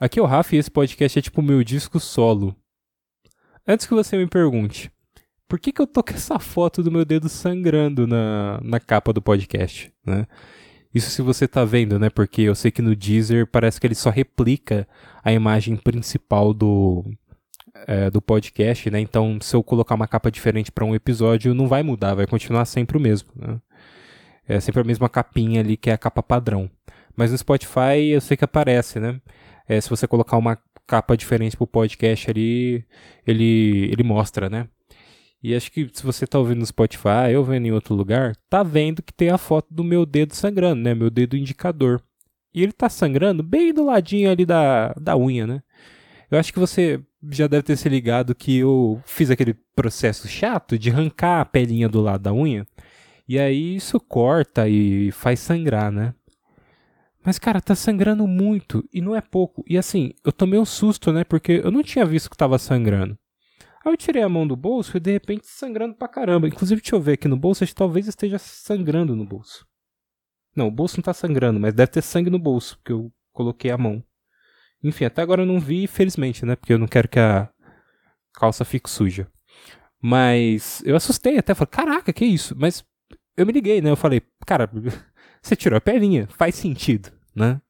Aqui é o Rafa e esse podcast é tipo meu disco solo. Antes que você me pergunte, por que, que eu tô com essa foto do meu dedo sangrando na, na capa do podcast, né? Isso se você tá vendo, né? Porque eu sei que no Deezer parece que ele só replica a imagem principal do, é, do podcast, né? Então, se eu colocar uma capa diferente para um episódio, não vai mudar, vai continuar sempre o mesmo, né? É sempre a mesma capinha ali, que é a capa padrão. Mas no Spotify eu sei que aparece, né? É, se você colocar uma capa diferente pro podcast ali, ele, ele mostra, né? E acho que se você tá ouvindo no Spotify ou vendo em outro lugar, tá vendo que tem a foto do meu dedo sangrando, né? Meu dedo indicador. E ele tá sangrando bem do ladinho ali da, da unha, né? Eu acho que você já deve ter se ligado que eu fiz aquele processo chato de arrancar a pelinha do lado da unha. E aí isso corta e faz sangrar, né? Mas, cara, tá sangrando muito e não é pouco. E assim, eu tomei um susto, né? Porque eu não tinha visto que tava sangrando. Aí eu tirei a mão do bolso e de repente sangrando pra caramba. Inclusive, deixa eu ver aqui no bolso, acho que talvez esteja sangrando no bolso. Não, o bolso não tá sangrando, mas deve ter sangue no bolso, porque eu coloquei a mão. Enfim, até agora eu não vi, felizmente, né? Porque eu não quero que a calça fique suja. Mas eu assustei até, falei, caraca, que isso? Mas eu me liguei, né? Eu falei, cara, você tirou a perninha, faz sentido né?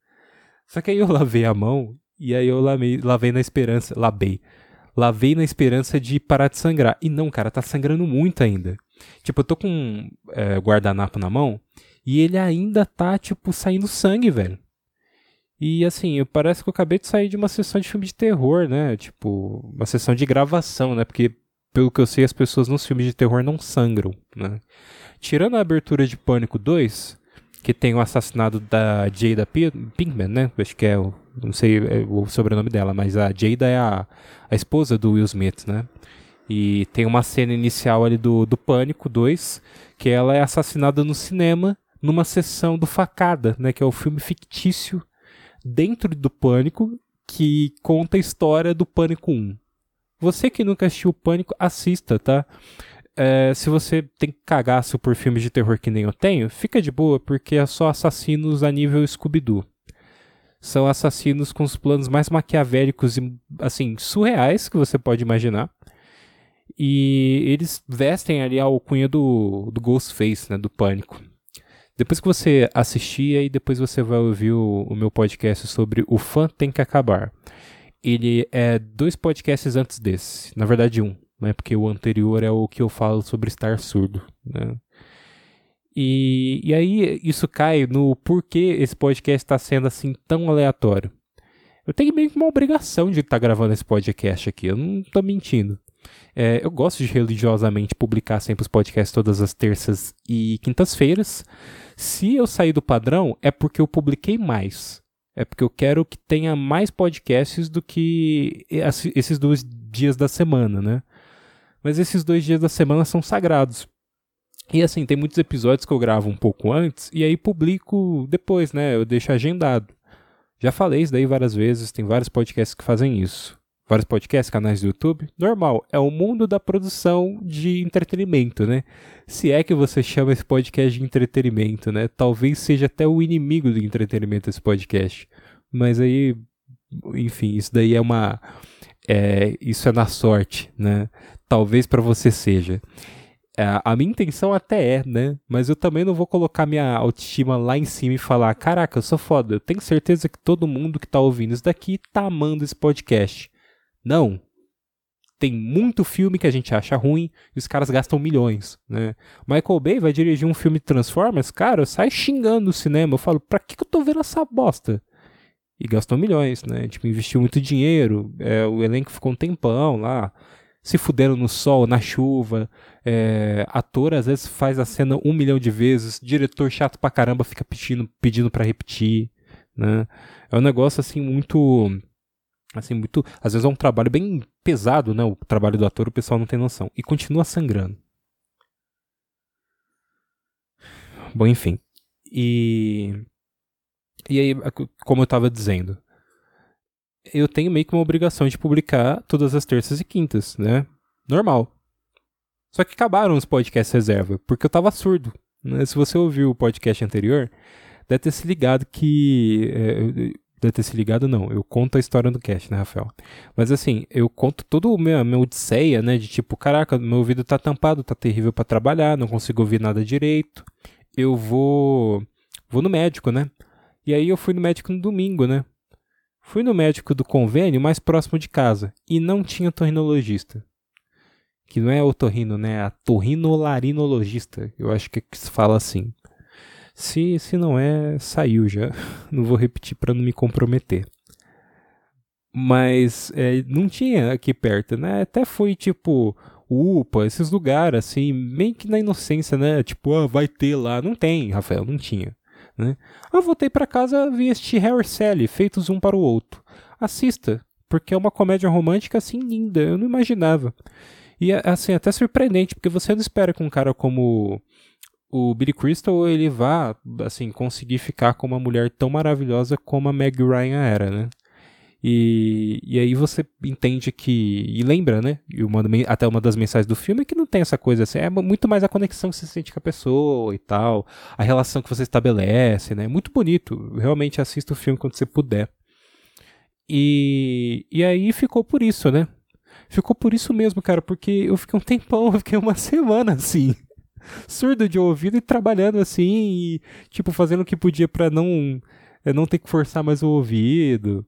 Só que aí eu lavei a mão e aí eu lavei, lavei na esperança, lavei, lavei na esperança de parar de sangrar. E não, cara, tá sangrando muito ainda. Tipo, eu tô com um é, guardanapo na mão e ele ainda tá, tipo, saindo sangue, velho. E assim, parece que eu acabei de sair de uma sessão de filme de terror, né? Tipo, uma sessão de gravação, né? Porque, pelo que eu sei, as pessoas nos filmes de terror não sangram, né? Tirando a abertura de Pânico 2, que tem o assassinato da Jada Pinkman, né? Acho que é o, não sei é o sobrenome dela, mas a Jada é a, a esposa do Will Smith, né? E tem uma cena inicial ali do, do Pânico 2, que ela é assassinada no cinema, numa sessão do Facada, né? Que é o filme fictício dentro do Pânico, que conta a história do Pânico 1. Você que nunca assistiu o Pânico, assista, tá? É, se você tem cagaço por filmes de terror que nem eu tenho, fica de boa, porque é só assassinos a nível Scooby-Doo. São assassinos com os planos mais maquiavélicos e, assim, surreais que você pode imaginar. E eles vestem ali a alcunha do, do Ghostface, né, do Pânico. Depois que você assistir, aí depois você vai ouvir o, o meu podcast sobre O Fã Tem Que Acabar. Ele é dois podcasts antes desse, na verdade um né? Porque o anterior é o que eu falo sobre estar surdo, né? E, e aí isso cai no porquê esse podcast está sendo assim tão aleatório. Eu tenho meio que uma obrigação de estar tá gravando esse podcast aqui, eu não estou mentindo. É, eu gosto de religiosamente publicar sempre os podcasts todas as terças e quintas-feiras. Se eu sair do padrão, é porque eu publiquei mais. É porque eu quero que tenha mais podcasts do que esses dois dias da semana, né? Mas esses dois dias da semana são sagrados. E assim, tem muitos episódios que eu gravo um pouco antes e aí publico depois, né? Eu deixo agendado. Já falei isso daí várias vezes, tem vários podcasts que fazem isso. Vários podcasts, canais do YouTube. Normal, é o mundo da produção de entretenimento, né? Se é que você chama esse podcast de entretenimento, né? Talvez seja até o inimigo do entretenimento esse podcast. Mas aí, enfim, isso daí é uma. É, isso é na sorte, né? Talvez para você seja. É, a minha intenção até é, né? Mas eu também não vou colocar minha autoestima lá em cima e falar: caraca, eu sou foda. Eu tenho certeza que todo mundo que tá ouvindo isso daqui tá amando esse podcast. Não. Tem muito filme que a gente acha ruim e os caras gastam milhões, né? Michael Bay vai dirigir um filme de Transformers, cara, sai xingando no cinema. Eu falo, pra que, que eu tô vendo essa bosta? E gastou milhões, né? Tipo, investiu muito dinheiro, é, o elenco ficou um tempão lá se fuderam no sol, na chuva. É, ator às vezes faz a cena um milhão de vezes, diretor chato pra caramba fica pedindo, pedindo para repetir, né? É um negócio assim muito assim muito, às vezes é um trabalho bem pesado, né? O trabalho do ator, o pessoal não tem noção e continua sangrando. Bom, enfim. E e aí, como eu estava dizendo, eu tenho meio que uma obrigação de publicar todas as terças e quintas, né? Normal. Só que acabaram os podcasts reserva, porque eu tava surdo. Né? Se você ouviu o podcast anterior, deve ter se ligado que é, deve ter se ligado, não. Eu conto a história do cast, né, Rafael? Mas assim, eu conto todo o meu, minha odisseia, né? De tipo, caraca, meu ouvido tá tampado, tá terrível para trabalhar, não consigo ouvir nada direito. Eu vou. Vou no médico, né? E aí eu fui no médico no domingo, né? Fui no médico do convênio mais próximo de casa e não tinha torrinologista. Que não é otorrino, né? É a torrinolarinologista. Eu acho que se fala assim. Se, se não é, saiu já. Não vou repetir para não me comprometer. Mas é, não tinha aqui perto, né? Até foi tipo UPA, esses lugares, assim, meio que na inocência, né? Tipo, ah, vai ter lá. Não tem, Rafael, não tinha. Né? Eu voltei para casa vi este Harry Sally, feitos um para o outro. Assista, porque é uma comédia romântica assim linda, eu não imaginava. E assim, até surpreendente, porque você não espera que um cara como o Billy Crystal ele vá assim conseguir ficar com uma mulher tão maravilhosa como a Meg Ryan era, né? E, e aí você entende que. E lembra, né? E uma, até uma das mensagens do filme é que não tem essa coisa assim. É muito mais a conexão que você sente com a pessoa e tal. A relação que você estabelece, né? Muito bonito. Realmente assista o filme quando você puder. E, e aí ficou por isso, né? Ficou por isso mesmo, cara, porque eu fiquei um tempão, eu fiquei uma semana assim surdo de ouvido e trabalhando assim, e, tipo, fazendo o que podia para não, eh, não ter que forçar mais o ouvido.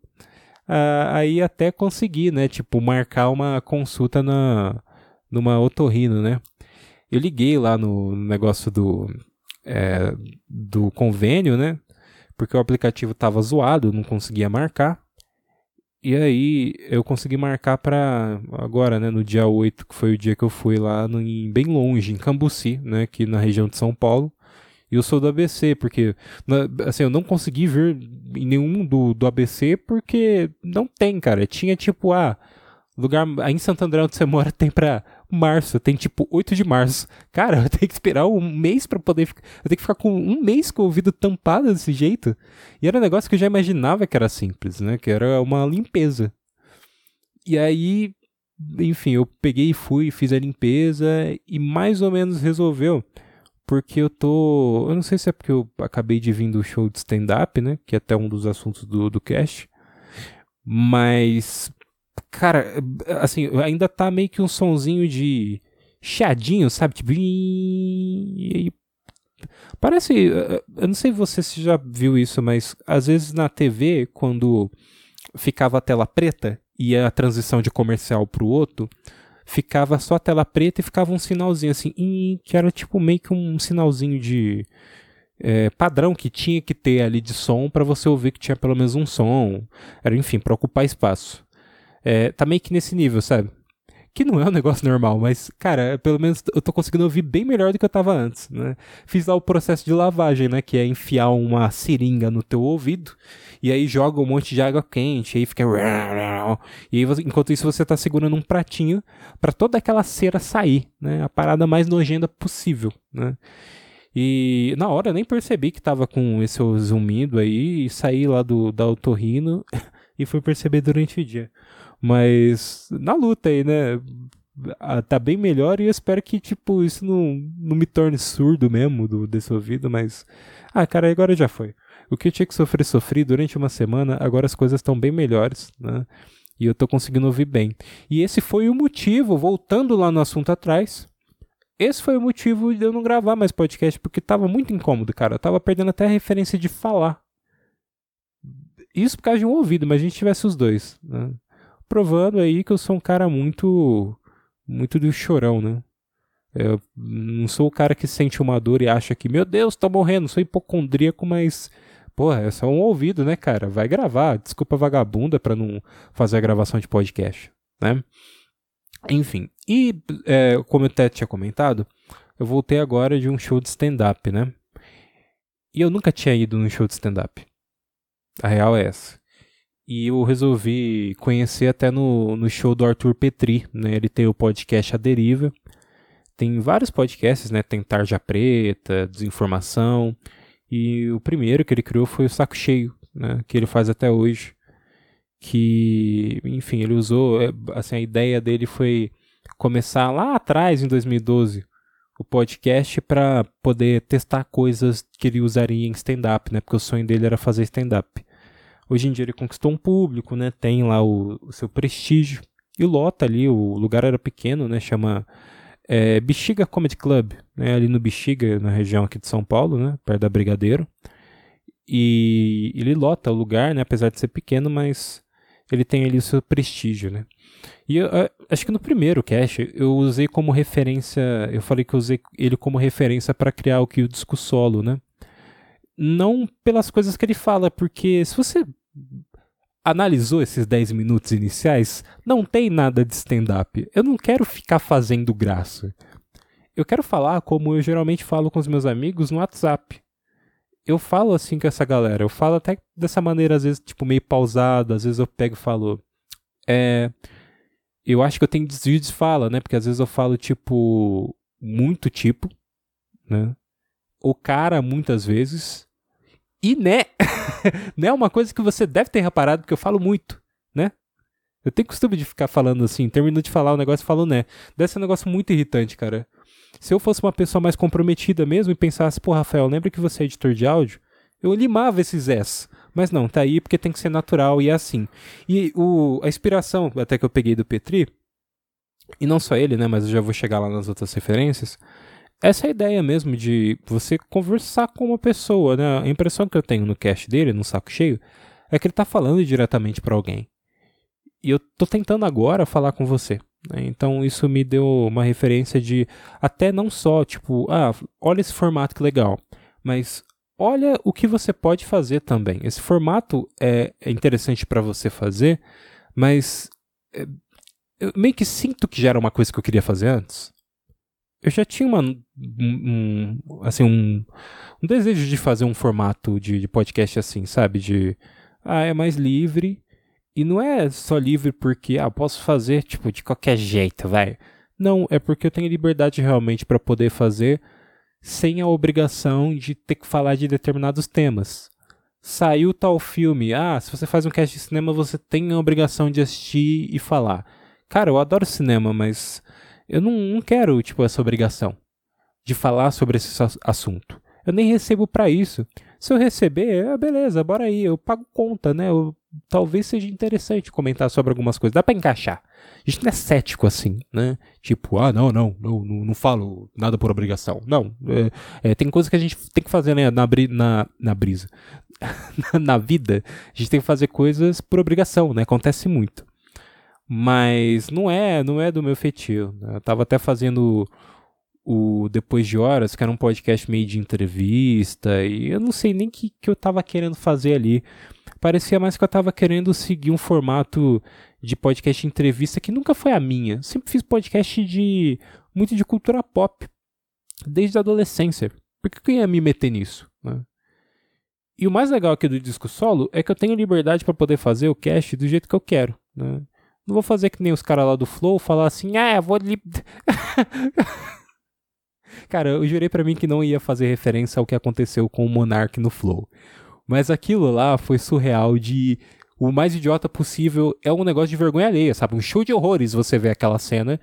Ah, aí até consegui, né, tipo, marcar uma consulta na, numa otorrino, né. Eu liguei lá no negócio do, é, do convênio, né, porque o aplicativo tava zoado, não conseguia marcar. E aí eu consegui marcar para agora, né, no dia 8, que foi o dia que eu fui lá no, em, bem longe, em Cambuci, né, aqui na região de São Paulo. Eu sou do ABC, porque assim, eu não consegui em nenhum do, do ABC porque não tem, cara. Tinha tipo, ah, lugar aí em Santo André onde você mora tem pra março, tem tipo 8 de março. Cara, eu tenho que esperar um mês para poder ficar. Eu tenho que ficar com um mês com o ouvido tampado desse jeito. E era um negócio que eu já imaginava que era simples, né? Que era uma limpeza. E aí, enfim, eu peguei e fui, fiz a limpeza e mais ou menos resolveu. Porque eu tô. Eu não sei se é porque eu acabei de vir do show de stand-up, né? Que é até um dos assuntos do, do cast. Mas Cara, assim, ainda tá meio que um sonzinho de chiadinho, sabe? Tipo. Parece. Eu não sei se você já viu isso, mas às vezes na TV, quando ficava a tela preta e a transição de comercial pro outro, ficava só a tela preta e ficava um sinalzinho assim, que era tipo meio que um sinalzinho de é, padrão que tinha que ter ali de som para você ouvir que tinha pelo menos um som. Era, enfim, para ocupar espaço. É, tá meio que nesse nível, sabe? Que não é um negócio normal, mas, cara, pelo menos eu tô conseguindo ouvir bem melhor do que eu tava antes, né? Fiz lá o processo de lavagem, né? Que é enfiar uma seringa no teu ouvido e aí joga um monte de água quente, aí fica. E aí, enquanto isso, você tá segurando um pratinho para toda aquela cera sair, né? A parada mais nojenta possível, né? E na hora eu nem percebi que tava com esse zumbido aí e saí lá do da otorrino e fui perceber durante o dia. Mas na luta aí, né? Ah, tá bem melhor e eu espero que, tipo, isso não, não me torne surdo mesmo do, desse ouvido, mas. Ah, cara, agora já foi. O que eu tinha que sofrer, sofri durante uma semana, agora as coisas estão bem melhores, né? E eu tô conseguindo ouvir bem. E esse foi o motivo, voltando lá no assunto atrás, esse foi o motivo de eu não gravar mais podcast, porque tava muito incômodo, cara. Eu tava perdendo até a referência de falar. Isso por causa de um ouvido, mas a gente tivesse os dois. Né? provando aí que eu sou um cara muito muito do chorão, né? Eu não sou o cara que sente uma dor e acha que, meu Deus, tô morrendo, sou hipocondríaco, mas, porra, é só um ouvido, né, cara? Vai gravar, desculpa vagabunda pra não fazer a gravação de podcast, né? Enfim, e é, como eu até tinha comentado, eu voltei agora de um show de stand-up, né? E eu nunca tinha ido num show de stand-up. A real é essa. E eu resolvi conhecer até no, no show do Arthur Petri, né? Ele tem o podcast A Deriva. Tem vários podcasts, né? Tem Tarja Preta, Desinformação. E o primeiro que ele criou foi o Saco Cheio, né? Que ele faz até hoje. Que, enfim, ele usou... É, assim, a ideia dele foi começar lá atrás, em 2012, o podcast para poder testar coisas que ele usaria em stand-up, né? Porque o sonho dele era fazer stand-up. Hoje em dia ele conquistou um público, né? Tem lá o, o seu prestígio. E lota ali, o lugar era pequeno, né? Chama é, Bexiga Comedy Club, né? Ali no Bexiga, na região aqui de São Paulo, né? Perto da Brigadeiro. E ele lota o lugar, né? Apesar de ser pequeno, mas ele tem ali o seu prestígio, né? E eu, acho que no primeiro cast eu usei como referência, eu falei que eu usei ele como referência para criar o que o disco solo, né? Não pelas coisas que ele fala, porque se você analisou esses 10 minutos iniciais, não tem nada de stand-up. Eu não quero ficar fazendo graça. Eu quero falar como eu geralmente falo com os meus amigos no WhatsApp. Eu falo assim com essa galera. Eu falo até dessa maneira, às vezes, tipo, meio pausado. Às vezes eu pego e falo. É. Eu acho que eu tenho desvio de fala, né? Porque às vezes eu falo, tipo, muito tipo, né? O cara, muitas vezes. E né, né é uma coisa que você deve ter reparado, porque eu falo muito, né? Eu tenho costume de ficar falando assim, termino de falar o negócio e falo né. Deve ser um negócio muito irritante, cara. Se eu fosse uma pessoa mais comprometida mesmo e pensasse, pô, Rafael, lembra que você é editor de áudio? Eu limava esses S. Mas não, tá aí porque tem que ser natural e é assim. E o, a inspiração até que eu peguei do Petri, e não só ele, né, mas eu já vou chegar lá nas outras referências, essa é ideia mesmo de você conversar com uma pessoa, né? A impressão que eu tenho no cast dele, no saco cheio, é que ele tá falando diretamente para alguém. E eu tô tentando agora falar com você. Né? Então isso me deu uma referência de até não só, tipo, ah, olha esse formato que legal, mas olha o que você pode fazer também. Esse formato é, é interessante para você fazer, mas é, eu meio que sinto que já era uma coisa que eu queria fazer antes eu já tinha uma, um, assim, um, um, desejo de fazer um formato de, de, podcast assim, sabe? De, ah, é mais livre. E não é só livre porque, ah, posso fazer, tipo, de qualquer jeito, vai. Não, é porque eu tenho liberdade realmente para poder fazer sem a obrigação de ter que falar de determinados temas. Saiu tal filme, ah, se você faz um cast de cinema, você tem a obrigação de assistir e falar. Cara, eu adoro cinema, mas eu não, não quero, tipo, essa obrigação de falar sobre esse assunto. Eu nem recebo para isso. Se eu receber, é, beleza, bora aí, eu pago conta, né? Eu, talvez seja interessante comentar sobre algumas coisas. Dá para encaixar. A gente não é cético assim, né? Tipo, ah, não, não, não, não, não falo nada por obrigação. Não, é, é, tem coisas que a gente tem que fazer né, na, na, na brisa. na vida, a gente tem que fazer coisas por obrigação, né? Acontece muito. Mas não é, não é do meu feitio. Né? Eu tava até fazendo o Depois de Horas, que era um podcast meio de entrevista, e eu não sei nem o que, que eu tava querendo fazer ali. Parecia mais que eu tava querendo seguir um formato de podcast de entrevista que nunca foi a minha. Sempre fiz podcast de muito de cultura pop, desde a adolescência. Por que eu ia me meter nisso? Né? E o mais legal aqui do disco solo é que eu tenho liberdade para poder fazer o cast do jeito que eu quero. Né? Não vou fazer que nem os caras lá do Flow, falar assim, ah, eu vou. Cara, eu jurei para mim que não ia fazer referência ao que aconteceu com o Monark no Flow. Mas aquilo lá foi surreal de. O mais idiota possível é um negócio de vergonha alheia, sabe? Um show de horrores você vê aquela cena.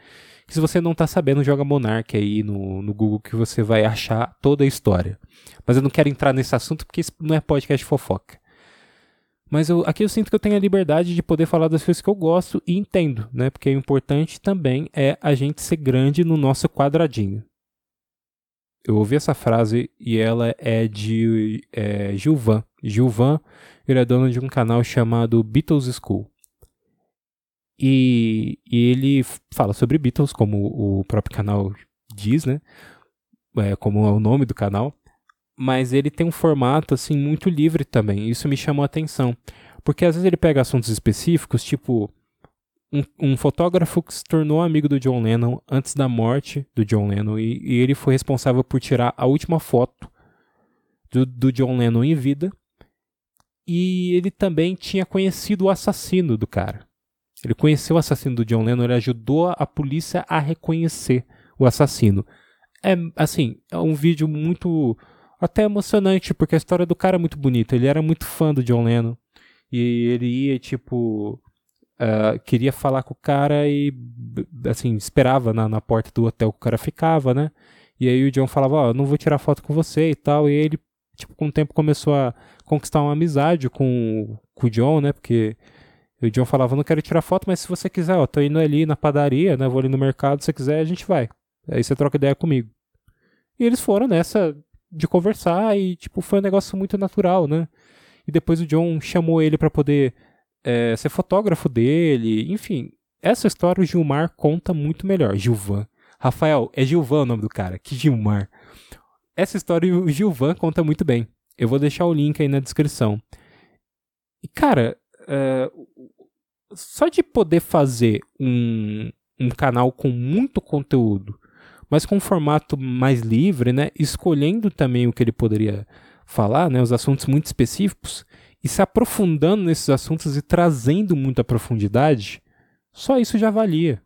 Que se você não tá sabendo, joga Monark aí no, no Google que você vai achar toda a história. Mas eu não quero entrar nesse assunto porque isso não é podcast fofoca. Mas eu, aqui eu sinto que eu tenho a liberdade de poder falar das coisas que eu gosto e entendo, né? Porque o importante também é a gente ser grande no nosso quadradinho. Eu ouvi essa frase e ela é de é, Gilvan. Gilvan, ele é dono de um canal chamado Beatles School. E, e ele fala sobre Beatles, como o próprio canal diz, né? É, como é o nome do canal mas ele tem um formato assim muito livre também. Isso me chamou a atenção, porque às vezes ele pega assuntos específicos, tipo um, um, fotógrafo que se tornou amigo do John Lennon antes da morte do John Lennon e, e ele foi responsável por tirar a última foto do, do John Lennon em vida. E ele também tinha conhecido o assassino do cara. Ele conheceu o assassino do John Lennon, ele ajudou a polícia a reconhecer o assassino. É assim, é um vídeo muito até emocionante, porque a história do cara é muito bonita. Ele era muito fã do John Lennon. E ele ia, tipo. Uh, queria falar com o cara e, assim, esperava na, na porta do hotel que o cara ficava, né? E aí o John falava: Ó, oh, não vou tirar foto com você e tal. E ele, tipo, com o tempo começou a conquistar uma amizade com, com o John, né? Porque o John falava, não quero tirar foto, mas se você quiser, ó, tô indo ali na padaria, né? Vou ali no mercado, se você quiser, a gente vai. Aí você troca ideia comigo. E eles foram nessa de conversar e, tipo, foi um negócio muito natural, né? E depois o John chamou ele para poder é, ser fotógrafo dele. Enfim, essa história o Gilmar conta muito melhor. Gilvan. Rafael, é Gilvan o nome do cara. Que Gilmar. Essa história o Gilvan conta muito bem. Eu vou deixar o link aí na descrição. E, cara, é, só de poder fazer um, um canal com muito conteúdo mas com um formato mais livre, né? Escolhendo também o que ele poderia falar, né? Os assuntos muito específicos e se aprofundando nesses assuntos e trazendo muita profundidade, só isso já valia.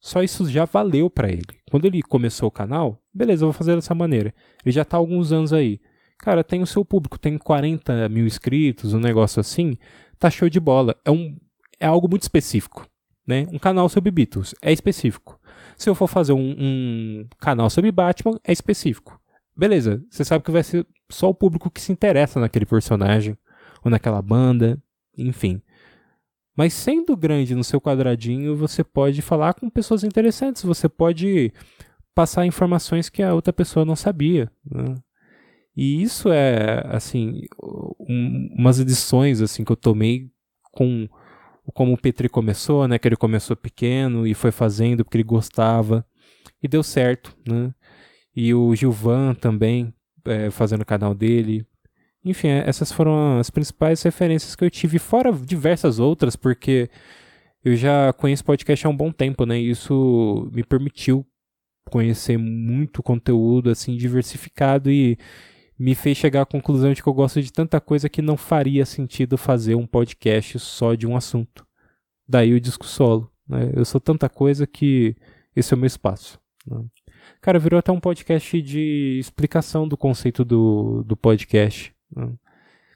Só isso já valeu para ele. Quando ele começou o canal, beleza, eu vou fazer dessa maneira. Ele já tá há alguns anos aí. Cara, tem o seu público, tem 40 mil inscritos, um negócio assim, tá show de bola. É, um, é algo muito específico. Né? Um canal sobre Beatles é específico. Se eu for fazer um, um canal sobre Batman, é específico. Beleza, você sabe que vai ser só o público que se interessa naquele personagem, ou naquela banda, enfim. Mas sendo grande no seu quadradinho, você pode falar com pessoas interessantes, você pode passar informações que a outra pessoa não sabia. Né? E isso é, assim, um, umas edições assim que eu tomei com como o Petri começou, né? Que ele começou pequeno e foi fazendo porque ele gostava e deu certo, né? E o Gilvan também é, fazendo o canal dele. Enfim, é, essas foram as principais referências que eu tive, fora diversas outras, porque eu já conheço podcast há um bom tempo, né? E isso me permitiu conhecer muito conteúdo assim diversificado e me fez chegar à conclusão de que eu gosto de tanta coisa que não faria sentido fazer um podcast só de um assunto. Daí o disco solo. Né? Eu sou tanta coisa que esse é o meu espaço. Né? Cara, virou até um podcast de explicação do conceito do, do podcast. Né?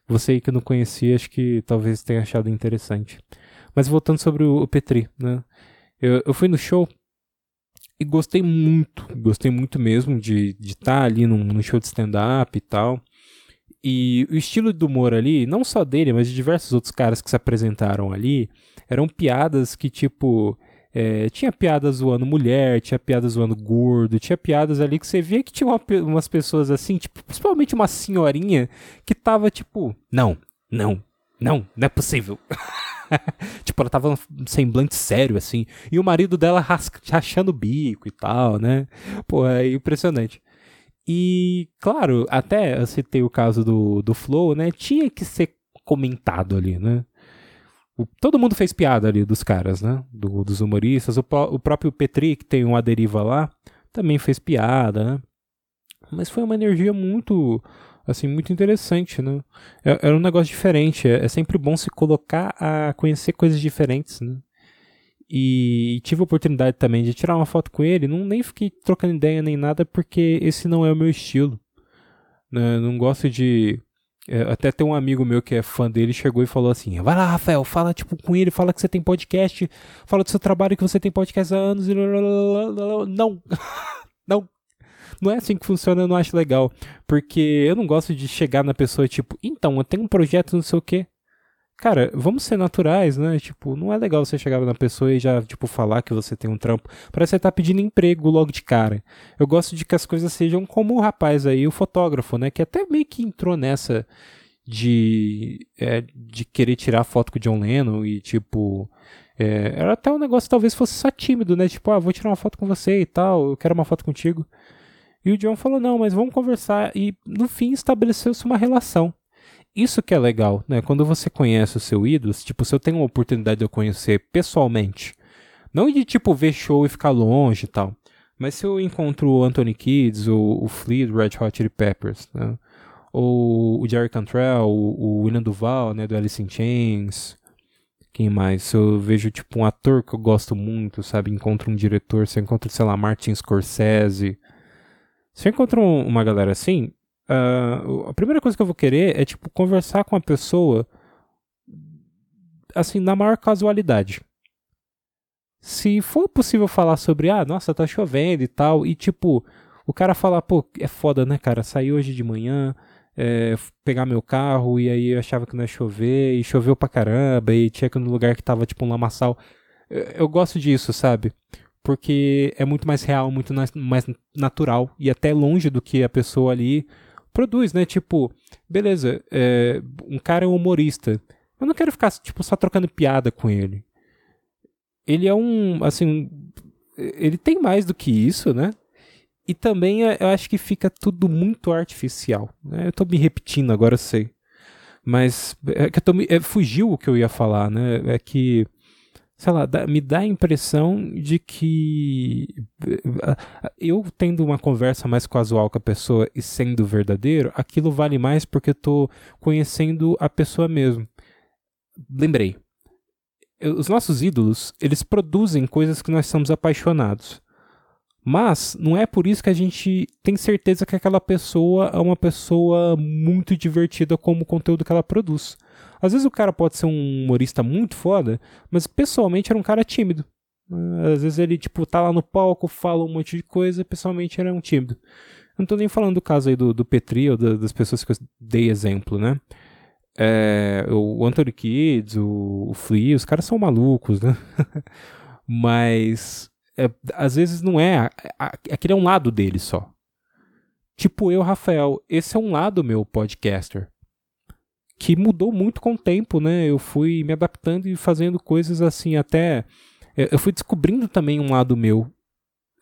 Você aí que não conhecia, acho que talvez tenha achado interessante. Mas voltando sobre o, Petri, né? Eu, eu fui no show e gostei muito, gostei muito mesmo de estar tá ali num, num show de stand-up e tal. E o estilo do humor ali, não só dele, mas de diversos outros caras que se apresentaram ali, eram piadas que, tipo, é, tinha piadas zoando mulher, tinha piadas zoando gordo, tinha piadas ali que você via que tinha uma, umas pessoas assim, tipo, principalmente uma senhorinha que tava tipo, não, não, não, não é possível. tipo, ela tava um semblante sério, assim. E o marido dela rachando o bico e tal, né? Pô, é impressionante. E, claro, até eu citei o caso do, do Flow, né? Tinha que ser comentado ali, né? O, todo mundo fez piada ali dos caras, né? Do, dos humoristas. O, o próprio Petri, que tem uma deriva lá, também fez piada, né? Mas foi uma energia muito assim, muito interessante, né? É, era um negócio diferente, é, é, sempre bom se colocar a conhecer coisas diferentes, né? E, e tive a oportunidade também de tirar uma foto com ele, não nem fiquei trocando ideia nem nada, porque esse não é o meu estilo. Né? Não gosto de... É, até tem um amigo meu que é fã dele, chegou e falou assim, vai lá, Rafael, fala tipo com ele, fala que você tem podcast, fala do seu trabalho que você tem podcast há anos, e... não, não, não é assim que funciona, eu não acho legal. Porque eu não gosto de chegar na pessoa, tipo, então, eu tenho um projeto, não sei o quê. Cara, vamos ser naturais, né? Tipo, não é legal você chegar na pessoa e já, tipo, falar que você tem um trampo. Parece que você tá pedindo emprego logo de cara. Eu gosto de que as coisas sejam como o rapaz aí, o fotógrafo, né? Que até meio que entrou nessa de, é, de querer tirar foto com o John Lennon e, tipo, é, era até um negócio talvez fosse só tímido, né? Tipo, ah, vou tirar uma foto com você e tal, eu quero uma foto contigo. E o John falou: não, mas vamos conversar. E no fim estabeleceu-se uma relação. Isso que é legal, né? Quando você conhece o seu ídolo, tipo, se eu tenho uma oportunidade de eu conhecer pessoalmente, não de tipo ver show e ficar longe e tal, mas se eu encontro o Anthony Kids, ou o Flea do Red Hot Chili Peppers, né? ou o Jerry Cantrell, o, o William Duval, né, do Alice in Chains, quem mais? Se eu vejo tipo um ator que eu gosto muito, sabe, encontro um diretor, se eu encontro, sei lá, Martin Scorsese, se eu encontro uma galera assim, uh, a primeira coisa que eu vou querer é, tipo, conversar com a pessoa, assim, na maior casualidade. Se for possível falar sobre, ah, nossa, tá chovendo e tal, e tipo, o cara falar, pô, é foda, né, cara, saí hoje de manhã, é, pegar meu carro e aí eu achava que não ia chover e choveu pra caramba e tinha que ir no lugar que tava tipo um lamaçal. Eu, eu gosto disso, sabe? Porque é muito mais real, muito mais natural e até longe do que a pessoa ali produz, né? Tipo, beleza, é, um cara é um humorista. Eu não quero ficar, tipo, só trocando piada com ele. Ele é um, assim, ele tem mais do que isso, né? E também é, eu acho que fica tudo muito artificial. Né? Eu tô me repetindo agora, eu sei. Mas é que eu tô me, é, fugiu o que eu ia falar, né? É que, sei lá, me dá a impressão de que eu tendo uma conversa mais casual com a pessoa e sendo verdadeiro, aquilo vale mais porque tô conhecendo a pessoa mesmo. Lembrei. Os nossos ídolos, eles produzem coisas que nós somos apaixonados. Mas não é por isso que a gente tem certeza que aquela pessoa é uma pessoa muito divertida como o conteúdo que ela produz. Às vezes o cara pode ser um humorista muito foda, mas pessoalmente era um cara tímido. Às vezes ele, tipo, tá lá no palco, fala um monte de coisa, pessoalmente era um tímido. Eu não tô nem falando do caso aí do, do Petri ou das pessoas que eu dei exemplo, né? É, o Anthony Kids, o, o Flea, os caras são malucos, né? mas é, às vezes não é. Aquele é um lado dele só. Tipo eu, Rafael, esse é um lado meu podcaster. Que mudou muito com o tempo, né? Eu fui me adaptando e fazendo coisas assim, até. Eu fui descobrindo também um lado meu.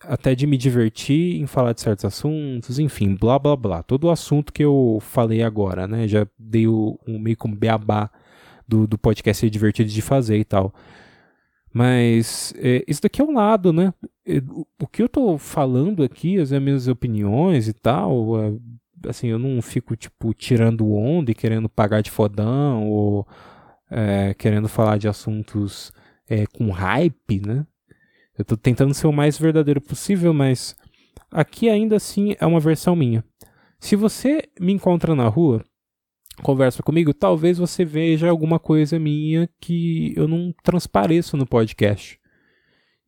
Até de me divertir em falar de certos assuntos, enfim, blá blá blá. Todo o assunto que eu falei agora, né? Já dei o, um meio como beabá do, do podcast ser divertido de fazer e tal. Mas é, isso daqui é um lado, né? É, o que eu tô falando aqui, as minhas opiniões e tal, é, assim, eu não fico, tipo, tirando onda e querendo pagar de fodão ou é, querendo falar de assuntos é, com hype, né? Eu tô tentando ser o mais verdadeiro possível, mas aqui ainda assim é uma versão minha. Se você me encontra na rua, conversa comigo, talvez você veja alguma coisa minha que eu não transpareço no podcast.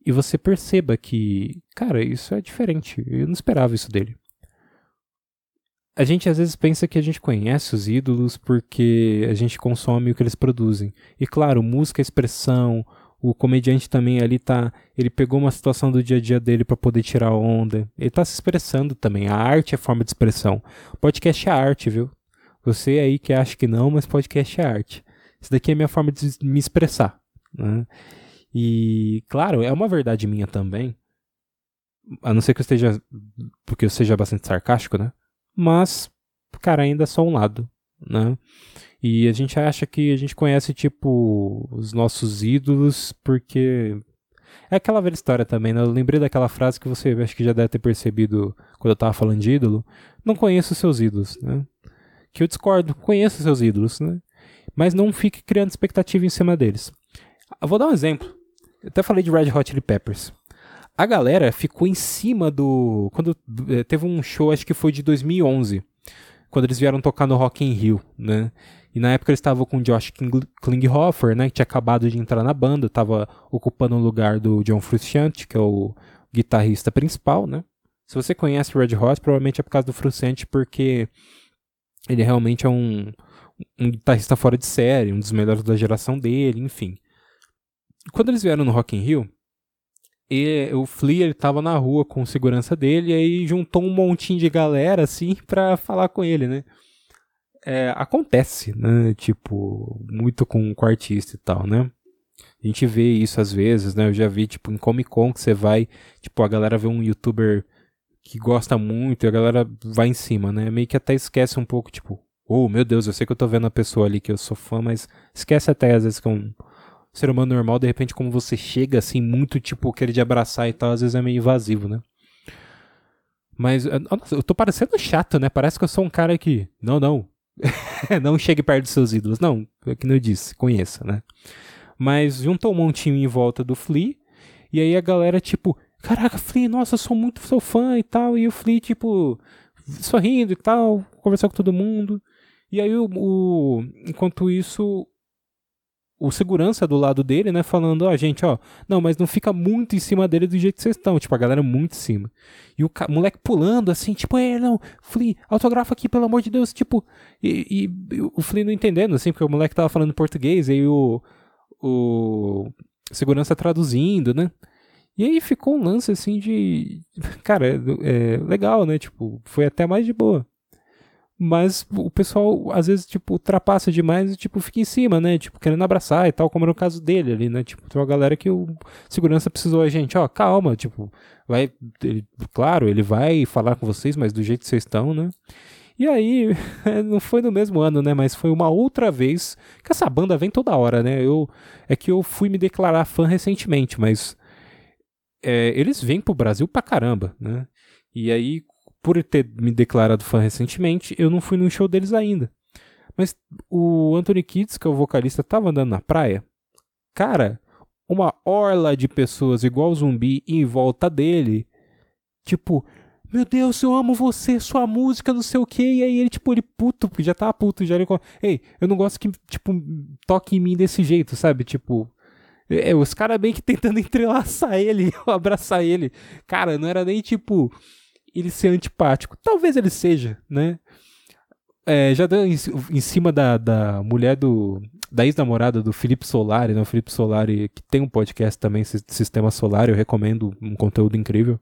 E você perceba que, cara, isso é diferente. Eu não esperava isso dele. A gente às vezes pensa que a gente conhece os ídolos porque a gente consome o que eles produzem. E claro, música expressão, o comediante também ali tá, ele pegou uma situação do dia a dia dele para poder tirar onda. Ele tá se expressando também. A arte é forma de expressão. Podcast é arte, viu? Você aí que acha que não, mas podcast é arte. Isso daqui é minha forma de me expressar. Né? E, claro, é uma verdade minha também. A não ser que eu esteja. Porque eu seja bastante sarcástico, né? Mas, cara, ainda é só um lado, né? E a gente acha que a gente conhece, tipo, os nossos ídolos porque. É aquela velha história também, né? Eu lembrei daquela frase que você acho que já deve ter percebido quando eu tava falando de ídolo. Não conheço seus ídolos, né? que eu discordo, conheço seus ídolos, né? Mas não fique criando expectativa em cima deles. Eu vou dar um exemplo. Eu até falei de Red Hot Chili Peppers. A galera ficou em cima do. Quando eh, teve um show, acho que foi de 2011, quando eles vieram tocar no Rock in Rio, né? E na época eles estavam com o Josh Klinghoffer, né? Que tinha acabado de entrar na banda, estava ocupando o lugar do John Frusciante, que é o guitarrista principal, né? Se você conhece o Red Hot, provavelmente é por causa do Frusciante, porque ele realmente é um, um guitarrista fora de série, um dos melhores da geração dele, enfim. Quando eles vieram no Rock in Rio, e o Flea ele tava na rua com segurança dele e aí juntou um montinho de galera assim pra falar com ele, né? É, acontece, né? Tipo, muito com, o artista e tal, né? A gente vê isso às vezes, né? Eu já vi, tipo, em Comic Con que você vai, tipo, a galera vê um youtuber que gosta muito e a galera vai em cima, né? Meio que até esquece um pouco, tipo, oh meu Deus, eu sei que eu tô vendo a pessoa ali que eu sou fã, mas esquece até às vezes que é um ser humano normal, de repente, como você chega assim, muito tipo, querer de abraçar e tal, às vezes é meio invasivo, né? Mas eu tô parecendo chato, né? Parece que eu sou um cara que. Não, não. não chegue perto dos seus ídolos. Não, é que eu disse, conheça, né? Mas juntou um montinho em volta do Flea. E aí a galera, tipo, Caraca, Flea, nossa, eu sou muito seu fã e tal. E o Flea, tipo, sorrindo e tal, conversar com todo mundo. E aí, o, o enquanto isso, o segurança do lado dele, né, falando, ó, oh, gente, ó, não, mas não fica muito em cima dele do jeito que vocês estão, tipo, a galera muito em cima. E o moleque pulando, assim, tipo, é, não, Flea, autografa aqui, pelo amor de Deus, tipo, e, e, o Flea não entendendo, assim, porque o moleque tava falando português, e aí o, o segurança traduzindo, né, e aí ficou um lance, assim, de, cara, é, é legal, né, tipo, foi até mais de boa. Mas o pessoal, às vezes, tipo, ultrapassa demais e, tipo, fica em cima, né? Tipo, querendo abraçar e tal, como era o caso dele ali, né? Tipo, tem uma galera que o segurança precisou, a gente, ó, calma, tipo, vai, ele, claro, ele vai falar com vocês, mas do jeito que vocês estão, né? E aí, não foi no mesmo ano, né? Mas foi uma outra vez que essa banda vem toda hora, né? Eu, é que eu fui me declarar fã recentemente, mas é, eles vêm pro Brasil pra caramba, né? E aí, por ter me declarado fã recentemente, eu não fui no show deles ainda. Mas o Anthony Kids, que é o vocalista, tava andando na praia. Cara, uma orla de pessoas igual zumbi em volta dele. Tipo, meu Deus, eu amo você, sua música, não sei o que. E aí ele, tipo, ele puto, já tá puto, já ele. Ei, eu não gosto que, tipo, toque em mim desse jeito, sabe? Tipo. É, os caras bem que tentando entrelaçar ele, abraçar ele. Cara, não era nem tipo ele ser antipático. Talvez ele seja, né? É, já deu em, em, cima da, da mulher do. da ex-namorada do Felipe Solari, né? O Felipe Solari, que tem um podcast também, Sistema Solar, eu recomendo, um conteúdo incrível.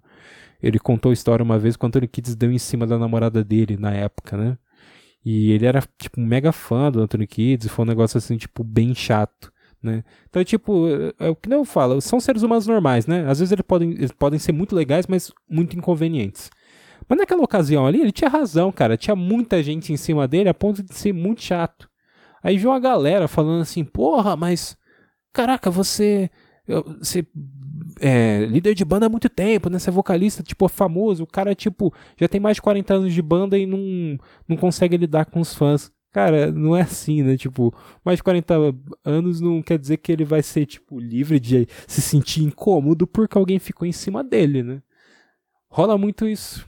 Ele contou a história uma vez quando ele Kids deu em cima da namorada dele na época, né? E ele era, tipo, um mega fã do Anthony Kids, e foi um negócio assim, tipo, bem chato. Né? Então, tipo, é, é o que eu falo, são seres humanos normais, né? Às vezes eles podem, eles podem ser muito legais, mas muito inconvenientes. Mas naquela ocasião ali, ele tinha razão, cara. Tinha muita gente em cima dele a ponto de ser muito chato. Aí viu uma galera falando assim, porra, mas. Caraca, você. Você é líder de banda há muito tempo, né? Você é vocalista, tipo, famoso. O cara, tipo, já tem mais de 40 anos de banda e não, não consegue lidar com os fãs. Cara, não é assim, né? Tipo, mais de 40 anos não quer dizer que ele vai ser, tipo, livre de se sentir incômodo porque alguém ficou em cima dele, né? Rola muito isso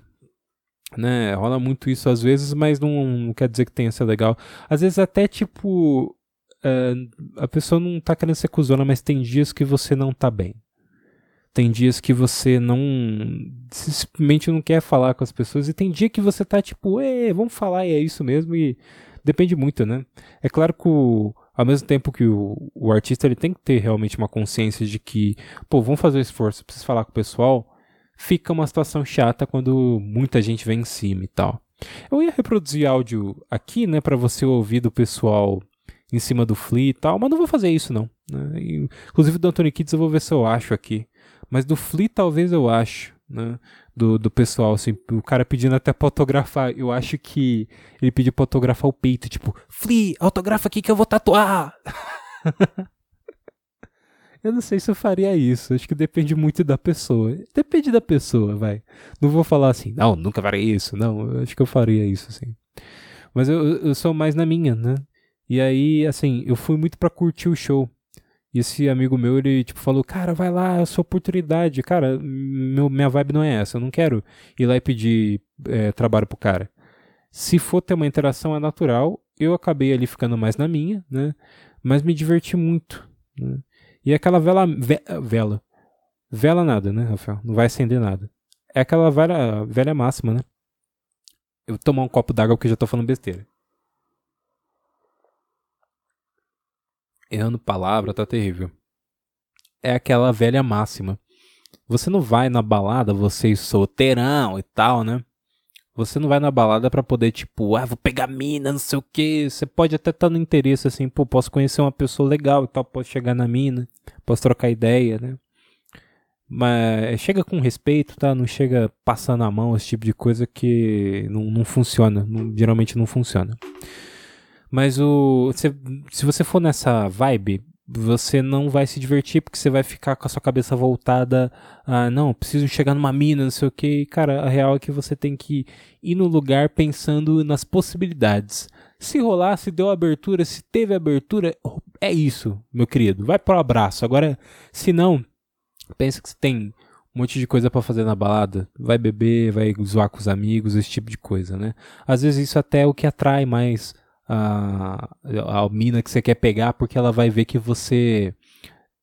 né? Rola muito isso às vezes, mas não, não quer dizer que tenha sido legal. Às vezes até tipo. Uh, a pessoa não tá querendo ser cuzona, mas tem dias que você não tá bem. Tem dias que você não. simplesmente não quer falar com as pessoas. E tem dia que você tá tipo, é, vamos falar e é isso mesmo. E depende muito, né? É claro que o, ao mesmo tempo que o, o artista ele tem que ter realmente uma consciência de que, pô, vamos fazer o esforço, preciso falar com o pessoal fica uma situação chata quando muita gente vem em cima e tal. Eu ia reproduzir áudio aqui, né, para você ouvir do pessoal em cima do Flea e tal, mas não vou fazer isso não. Né? Inclusive do Anthony Kids eu vou ver se eu acho aqui. Mas do Flea talvez eu acho, né? Do, do pessoal, assim, o cara pedindo até pra autografar. Eu acho que ele pediu pra autografar o peito, tipo, Flea, autografa aqui que eu vou tatuar. Eu não sei se eu faria isso. Acho que depende muito da pessoa. Depende da pessoa, vai. Não vou falar assim, não, nunca faria isso. Não, acho que eu faria isso, assim. Mas eu, eu sou mais na minha, né? E aí, assim, eu fui muito pra curtir o show. Esse amigo meu, ele, tipo, falou, cara, vai lá, é a sua oportunidade. Cara, meu, minha vibe não é essa. Eu não quero ir lá e pedir é, trabalho pro cara. Se for ter uma interação, é natural. Eu acabei ali ficando mais na minha, né? Mas me diverti muito. Né? E aquela vela. Ve, vela. Vela nada, né, Rafael? Não vai acender nada. É aquela velha, velha máxima, né? Eu tomar um copo d'água porque já tô falando besteira. Errando palavra, tá terrível. É aquela velha máxima. Você não vai na balada, você solteirão e tal, né? Você não vai na balada para poder, tipo, ah, vou pegar mina, não sei o que. Você pode até estar tá no interesse, assim, pô, posso conhecer uma pessoa legal e tal, posso chegar na mina, posso trocar ideia, né? Mas chega com respeito, tá? Não chega passando a mão, esse tipo de coisa que não, não funciona. Não, geralmente não funciona. Mas o. Se, se você for nessa vibe, você não vai se divertir porque você vai ficar com a sua cabeça voltada a não, preciso chegar numa mina, não sei o que. Cara, a real é que você tem que ir no lugar pensando nas possibilidades. Se rolar, se deu abertura, se teve abertura, é isso, meu querido. Vai pro abraço. Agora, se não, pensa que você tem um monte de coisa para fazer na balada. Vai beber, vai zoar com os amigos, esse tipo de coisa, né? Às vezes isso até é o que atrai mais a, a mina que você quer pegar porque ela vai ver que você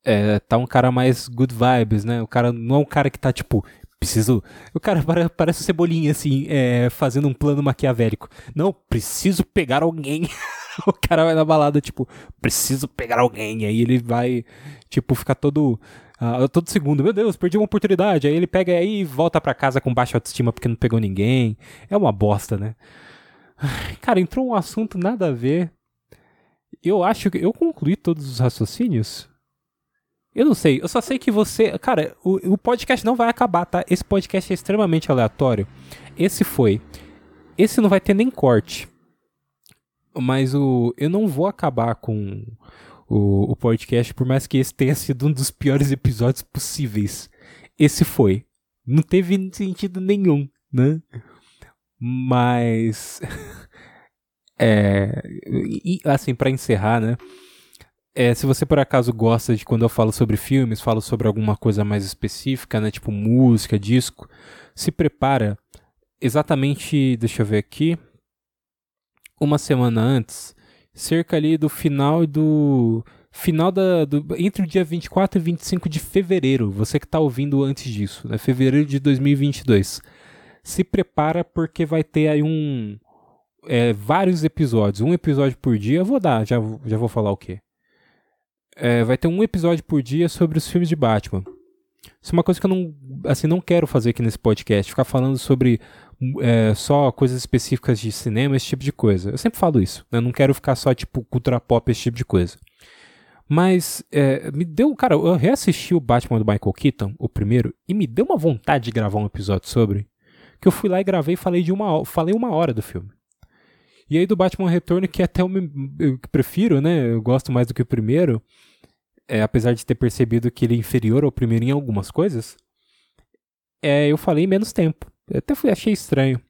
é, tá um cara mais good vibes, né? O cara não é um cara que tá tipo, preciso. O cara parece o cebolinha assim, é, fazendo um plano maquiavélico. Não, preciso pegar alguém. o cara vai na balada, tipo, preciso pegar alguém. Aí ele vai, tipo, ficar todo. Uh, todo segundo, meu Deus, perdi uma oportunidade. Aí ele pega aí e volta para casa com baixa autoestima porque não pegou ninguém. É uma bosta, né? Cara, entrou um assunto nada a ver. Eu acho que eu concluí todos os raciocínios. Eu não sei, eu só sei que você. Cara, o, o podcast não vai acabar, tá? Esse podcast é extremamente aleatório. Esse foi. Esse não vai ter nem corte. Mas o. Eu não vou acabar com o, o podcast, por mais que esse tenha sido um dos piores episódios possíveis. Esse foi. Não teve sentido nenhum, né? Mas. é. E, assim, para encerrar, né? É, se você por acaso gosta de quando eu falo sobre filmes, falo sobre alguma coisa mais específica, né, tipo música, disco, se prepara exatamente, deixa eu ver aqui, uma semana antes, cerca ali do final do final da do, entre o dia 24 e 25 de fevereiro, você que está ouvindo antes disso, né, fevereiro de 2022. Se prepara porque vai ter aí um é, vários episódios, um episódio por dia. Eu vou dar, já, já vou falar o que é, vai ter um episódio por dia sobre os filmes de Batman. Isso é uma coisa que eu não, assim, não quero fazer aqui nesse podcast, ficar falando sobre é, só coisas específicas de cinema, esse tipo de coisa. Eu sempre falo isso. Né? Eu não quero ficar só, tipo, cultura pop, esse tipo de coisa. Mas é, me deu. Cara, eu reassisti o Batman do Michael Keaton, o primeiro, e me deu uma vontade de gravar um episódio sobre. Que eu fui lá e gravei e falei de uma falei uma hora do filme. E aí do Batman Retorno, que até eu, me, eu prefiro, né? Eu gosto mais do que o primeiro. É, apesar de ter percebido que ele é inferior ao primeiro em algumas coisas. É, eu falei menos tempo. Eu até fui, achei estranho.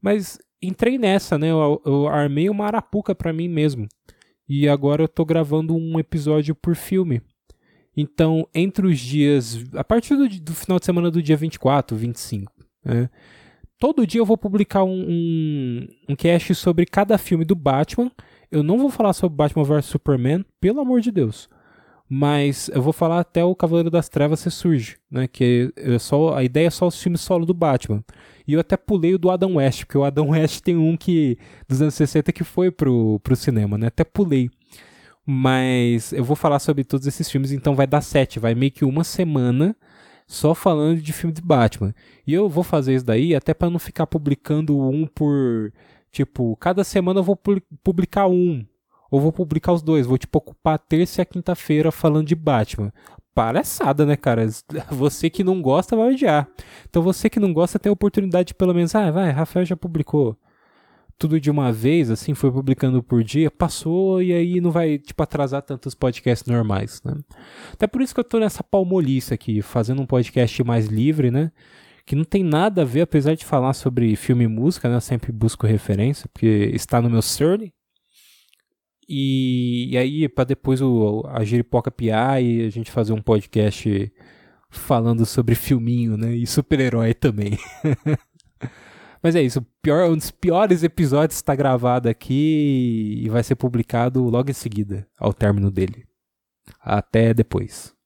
Mas entrei nessa, né? Eu, eu armei uma arapuca para mim mesmo. E agora eu tô gravando um episódio por filme. Então, entre os dias. A partir do, do final de semana do dia 24, 25, né? Todo dia eu vou publicar um, um, um cast sobre cada filme do Batman. Eu não vou falar sobre Batman vs Superman, pelo amor de Deus. Mas eu vou falar até o Cavaleiro das Trevas ressurge, né? Que é só, a ideia é só os filmes solo do Batman. E eu até pulei o do Adam West, porque o Adam West tem um que dos anos 60 que foi pro, pro cinema, né? Até pulei. Mas eu vou falar sobre todos esses filmes, então vai dar sete, vai meio que uma semana só falando de filme de Batman. E eu vou fazer isso daí até para não ficar publicando um por. Tipo, cada semana eu vou publicar um. Ou vou publicar os dois. Vou, tipo, ocupar terça e quinta-feira falando de Batman. Palhaçada, né, cara? Você que não gosta vai odiar. Então você que não gosta tem a oportunidade de pelo menos. Ah, vai, Rafael já publicou tudo de uma vez, assim, foi publicando por dia, passou e aí não vai, tipo, atrasar tantos podcasts normais, né? Até por isso que eu tô nessa palmolice aqui, fazendo um podcast mais livre, né? Que não tem nada a ver, apesar de falar sobre filme e música, né? Eu sempre busco referência, porque está no meu CERN. E, e aí, para depois o, a Jeripoca piar e a gente fazer um podcast falando sobre filminho, né? E super-herói também. Mas é isso, pior, um dos piores episódios está gravado aqui e vai ser publicado logo em seguida, ao término dele. Até depois.